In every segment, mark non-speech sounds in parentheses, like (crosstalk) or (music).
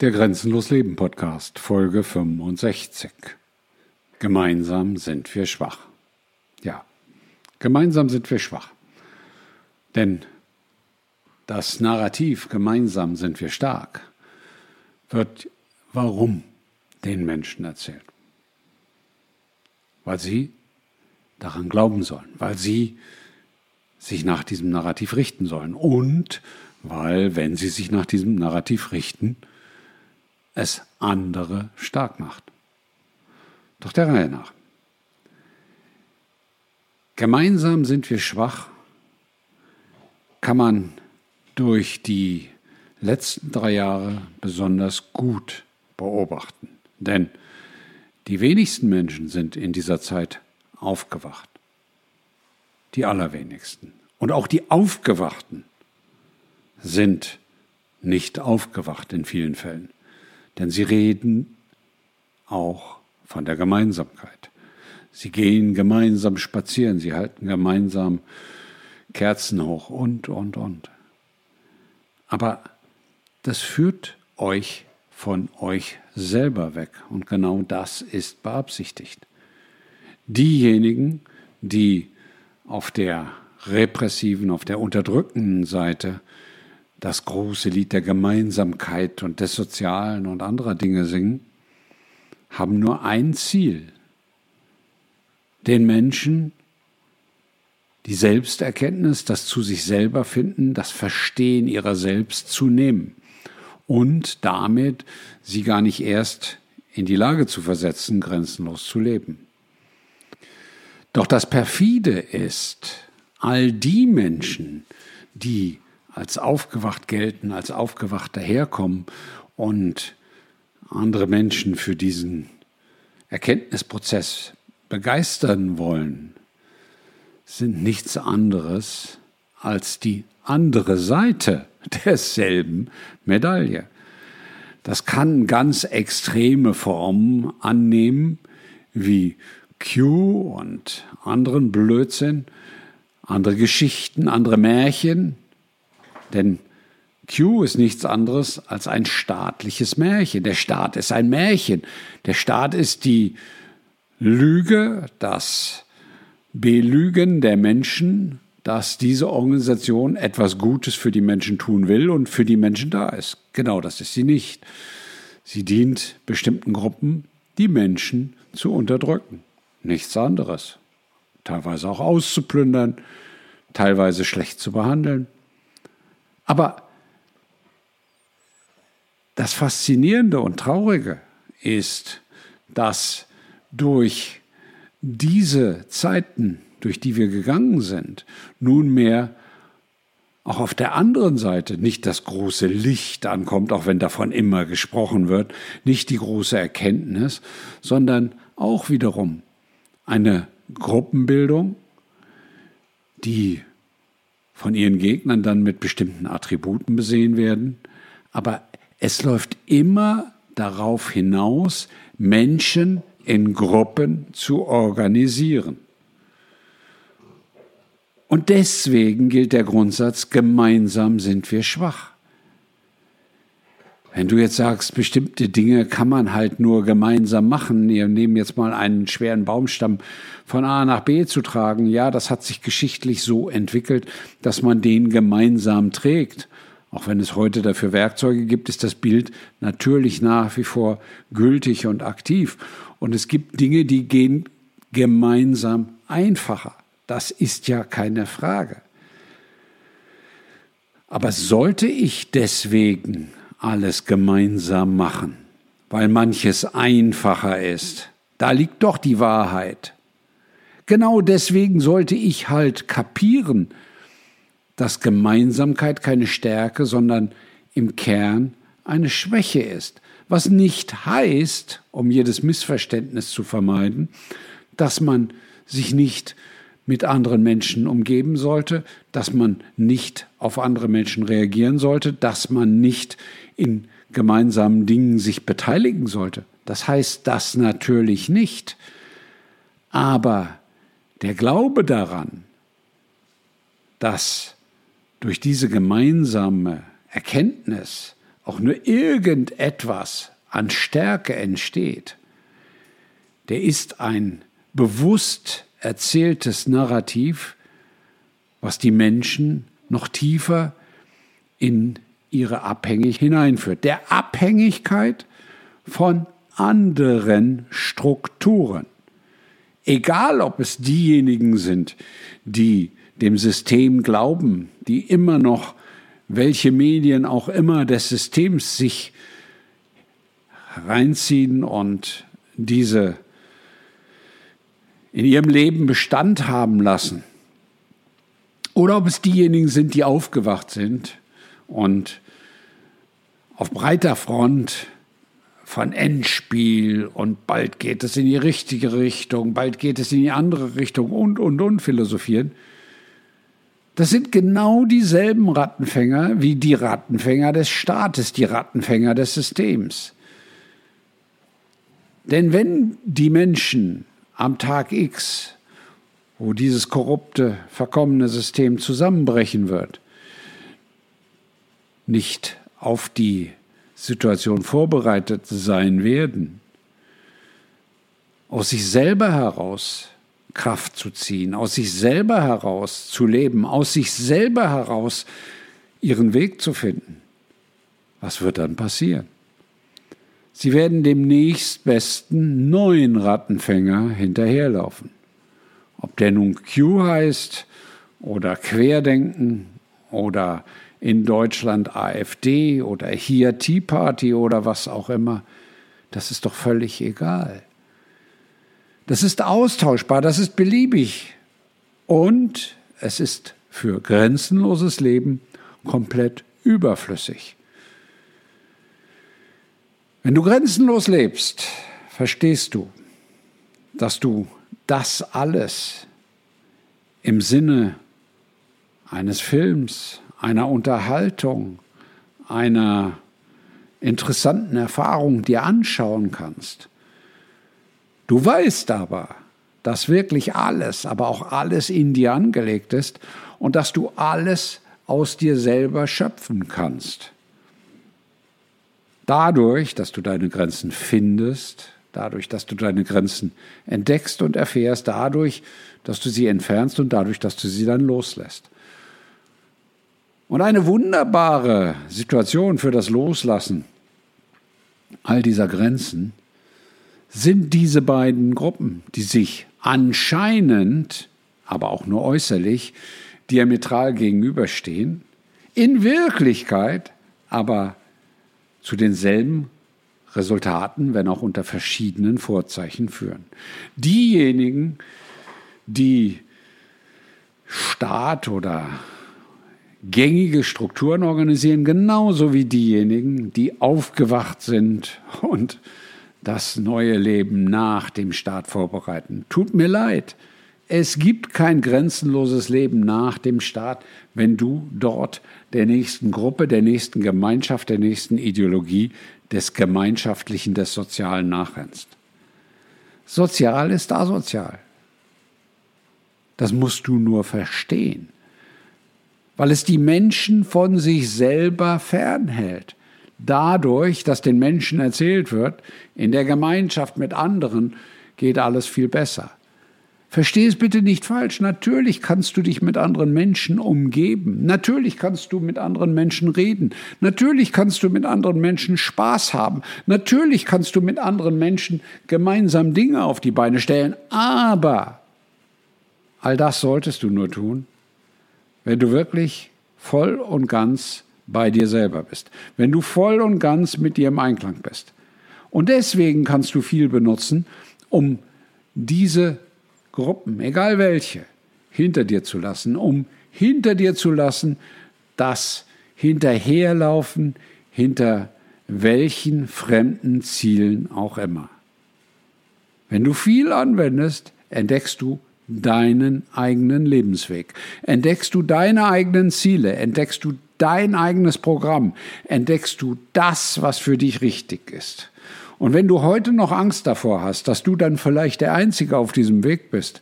Der Grenzenlos Leben Podcast, Folge 65. Gemeinsam sind wir schwach. Ja, gemeinsam sind wir schwach. Denn das Narrativ gemeinsam sind wir stark wird warum den Menschen erzählt. Weil sie daran glauben sollen, weil sie sich nach diesem Narrativ richten sollen und weil, wenn sie sich nach diesem Narrativ richten, es andere stark macht. Doch der Reihe nach. Gemeinsam sind wir schwach, kann man durch die letzten drei Jahre besonders gut beobachten. Denn die wenigsten Menschen sind in dieser Zeit aufgewacht. Die allerwenigsten. Und auch die Aufgewachten sind nicht aufgewacht in vielen Fällen. Denn sie reden auch von der Gemeinsamkeit. Sie gehen gemeinsam spazieren, sie halten gemeinsam Kerzen hoch und, und, und. Aber das führt euch von euch selber weg. Und genau das ist beabsichtigt. Diejenigen, die auf der repressiven, auf der unterdrückenden Seite das große Lied der Gemeinsamkeit und des Sozialen und anderer Dinge singen, haben nur ein Ziel, den Menschen die Selbsterkenntnis, das zu sich selber finden, das Verstehen ihrer selbst zu nehmen und damit sie gar nicht erst in die Lage zu versetzen, grenzenlos zu leben. Doch das Perfide ist, all die Menschen, die als aufgewacht gelten, als aufgewacht daherkommen und andere Menschen für diesen Erkenntnisprozess begeistern wollen, sind nichts anderes als die andere Seite (laughs) derselben Medaille. Das kann ganz extreme Formen annehmen, wie Q und anderen Blödsinn, andere Geschichten, andere Märchen. Denn Q ist nichts anderes als ein staatliches Märchen. Der Staat ist ein Märchen. Der Staat ist die Lüge, das Belügen der Menschen, dass diese Organisation etwas Gutes für die Menschen tun will und für die Menschen da ist. Genau das ist sie nicht. Sie dient bestimmten Gruppen, die Menschen zu unterdrücken. Nichts anderes. Teilweise auch auszuplündern, teilweise schlecht zu behandeln. Aber das Faszinierende und Traurige ist, dass durch diese Zeiten durch die wir gegangen sind, nunmehr auch auf der anderen Seite nicht das große Licht ankommt, auch wenn davon immer gesprochen wird, nicht die große Erkenntnis, sondern auch wiederum eine Gruppenbildung, die von ihren Gegnern dann mit bestimmten Attributen besehen werden. Aber es läuft immer darauf hinaus, Menschen in Gruppen zu organisieren. Und deswegen gilt der Grundsatz, gemeinsam sind wir schwach. Wenn du jetzt sagst, bestimmte Dinge kann man halt nur gemeinsam machen, wir nehmen jetzt mal einen schweren Baumstamm von A nach B zu tragen, ja, das hat sich geschichtlich so entwickelt, dass man den gemeinsam trägt. Auch wenn es heute dafür Werkzeuge gibt, ist das Bild natürlich nach wie vor gültig und aktiv. Und es gibt Dinge, die gehen gemeinsam einfacher. Das ist ja keine Frage. Aber sollte ich deswegen alles gemeinsam machen, weil manches einfacher ist, da liegt doch die Wahrheit. Genau deswegen sollte ich halt kapieren, dass Gemeinsamkeit keine Stärke, sondern im Kern eine Schwäche ist. Was nicht heißt, um jedes Missverständnis zu vermeiden, dass man sich nicht mit anderen Menschen umgeben sollte, dass man nicht auf andere Menschen reagieren sollte, dass man nicht in gemeinsamen Dingen sich beteiligen sollte. Das heißt das natürlich nicht. Aber der Glaube daran, dass durch diese gemeinsame Erkenntnis auch nur irgendetwas an Stärke entsteht, der ist ein bewusst erzähltes Narrativ, was die Menschen noch tiefer in ihre Abhängigkeit hineinführt. Der Abhängigkeit von anderen Strukturen. Egal, ob es diejenigen sind, die dem System glauben, die immer noch, welche Medien auch immer des Systems sich reinziehen und diese in ihrem Leben Bestand haben lassen. Oder ob es diejenigen sind, die aufgewacht sind und auf breiter Front von Endspiel und bald geht es in die richtige Richtung, bald geht es in die andere Richtung und, und, und philosophieren. Das sind genau dieselben Rattenfänger wie die Rattenfänger des Staates, die Rattenfänger des Systems. Denn wenn die Menschen am Tag X, wo dieses korrupte, verkommene System zusammenbrechen wird, nicht auf die Situation vorbereitet sein werden, aus sich selber heraus Kraft zu ziehen, aus sich selber heraus zu leben, aus sich selber heraus ihren Weg zu finden. Was wird dann passieren? Sie werden dem nächstbesten neuen Rattenfänger hinterherlaufen. Ob der nun Q heißt oder Querdenken oder in Deutschland AfD oder hier Tea Party oder was auch immer, das ist doch völlig egal. Das ist austauschbar, das ist beliebig und es ist für grenzenloses Leben komplett überflüssig. Wenn du grenzenlos lebst, verstehst du, dass du das alles im Sinne eines Films, einer Unterhaltung, einer interessanten Erfahrung dir anschauen kannst. Du weißt aber, dass wirklich alles, aber auch alles in dir angelegt ist und dass du alles aus dir selber schöpfen kannst. Dadurch, dass du deine Grenzen findest, dadurch, dass du deine Grenzen entdeckst und erfährst, dadurch, dass du sie entfernst und dadurch, dass du sie dann loslässt. Und eine wunderbare Situation für das Loslassen all dieser Grenzen sind diese beiden Gruppen, die sich anscheinend, aber auch nur äußerlich, diametral gegenüberstehen, in Wirklichkeit aber zu denselben Resultaten, wenn auch unter verschiedenen Vorzeichen führen. Diejenigen, die Staat oder gängige Strukturen organisieren, genauso wie diejenigen, die aufgewacht sind und das neue Leben nach dem Staat vorbereiten. Tut mir leid, es gibt kein grenzenloses Leben nach dem Staat, wenn du dort der nächsten Gruppe, der nächsten Gemeinschaft, der nächsten Ideologie, des Gemeinschaftlichen, des Sozialen nachrennst. Sozial ist asozial. Das musst du nur verstehen weil es die Menschen von sich selber fernhält. Dadurch, dass den Menschen erzählt wird, in der Gemeinschaft mit anderen geht alles viel besser. Versteh es bitte nicht falsch. Natürlich kannst du dich mit anderen Menschen umgeben. Natürlich kannst du mit anderen Menschen reden. Natürlich kannst du mit anderen Menschen Spaß haben. Natürlich kannst du mit anderen Menschen gemeinsam Dinge auf die Beine stellen. Aber all das solltest du nur tun, wenn du wirklich voll und ganz bei dir selber bist, wenn du voll und ganz mit dir im Einklang bist. Und deswegen kannst du viel benutzen, um diese Gruppen, egal welche, hinter dir zu lassen, um hinter dir zu lassen, das Hinterherlaufen hinter welchen fremden Zielen auch immer. Wenn du viel anwendest, entdeckst du deinen eigenen Lebensweg. Entdeckst du deine eigenen Ziele, entdeckst du dein eigenes Programm, entdeckst du das, was für dich richtig ist. Und wenn du heute noch Angst davor hast, dass du dann vielleicht der Einzige auf diesem Weg bist,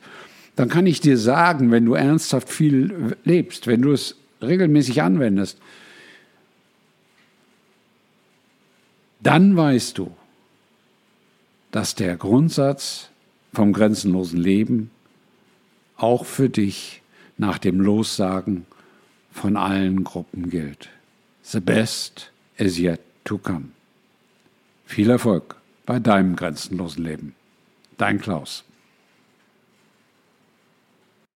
dann kann ich dir sagen, wenn du ernsthaft viel lebst, wenn du es regelmäßig anwendest, dann weißt du, dass der Grundsatz vom grenzenlosen Leben auch für dich nach dem Lossagen von allen Gruppen gilt. The best is yet to come. Viel Erfolg bei deinem grenzenlosen Leben. Dein Klaus.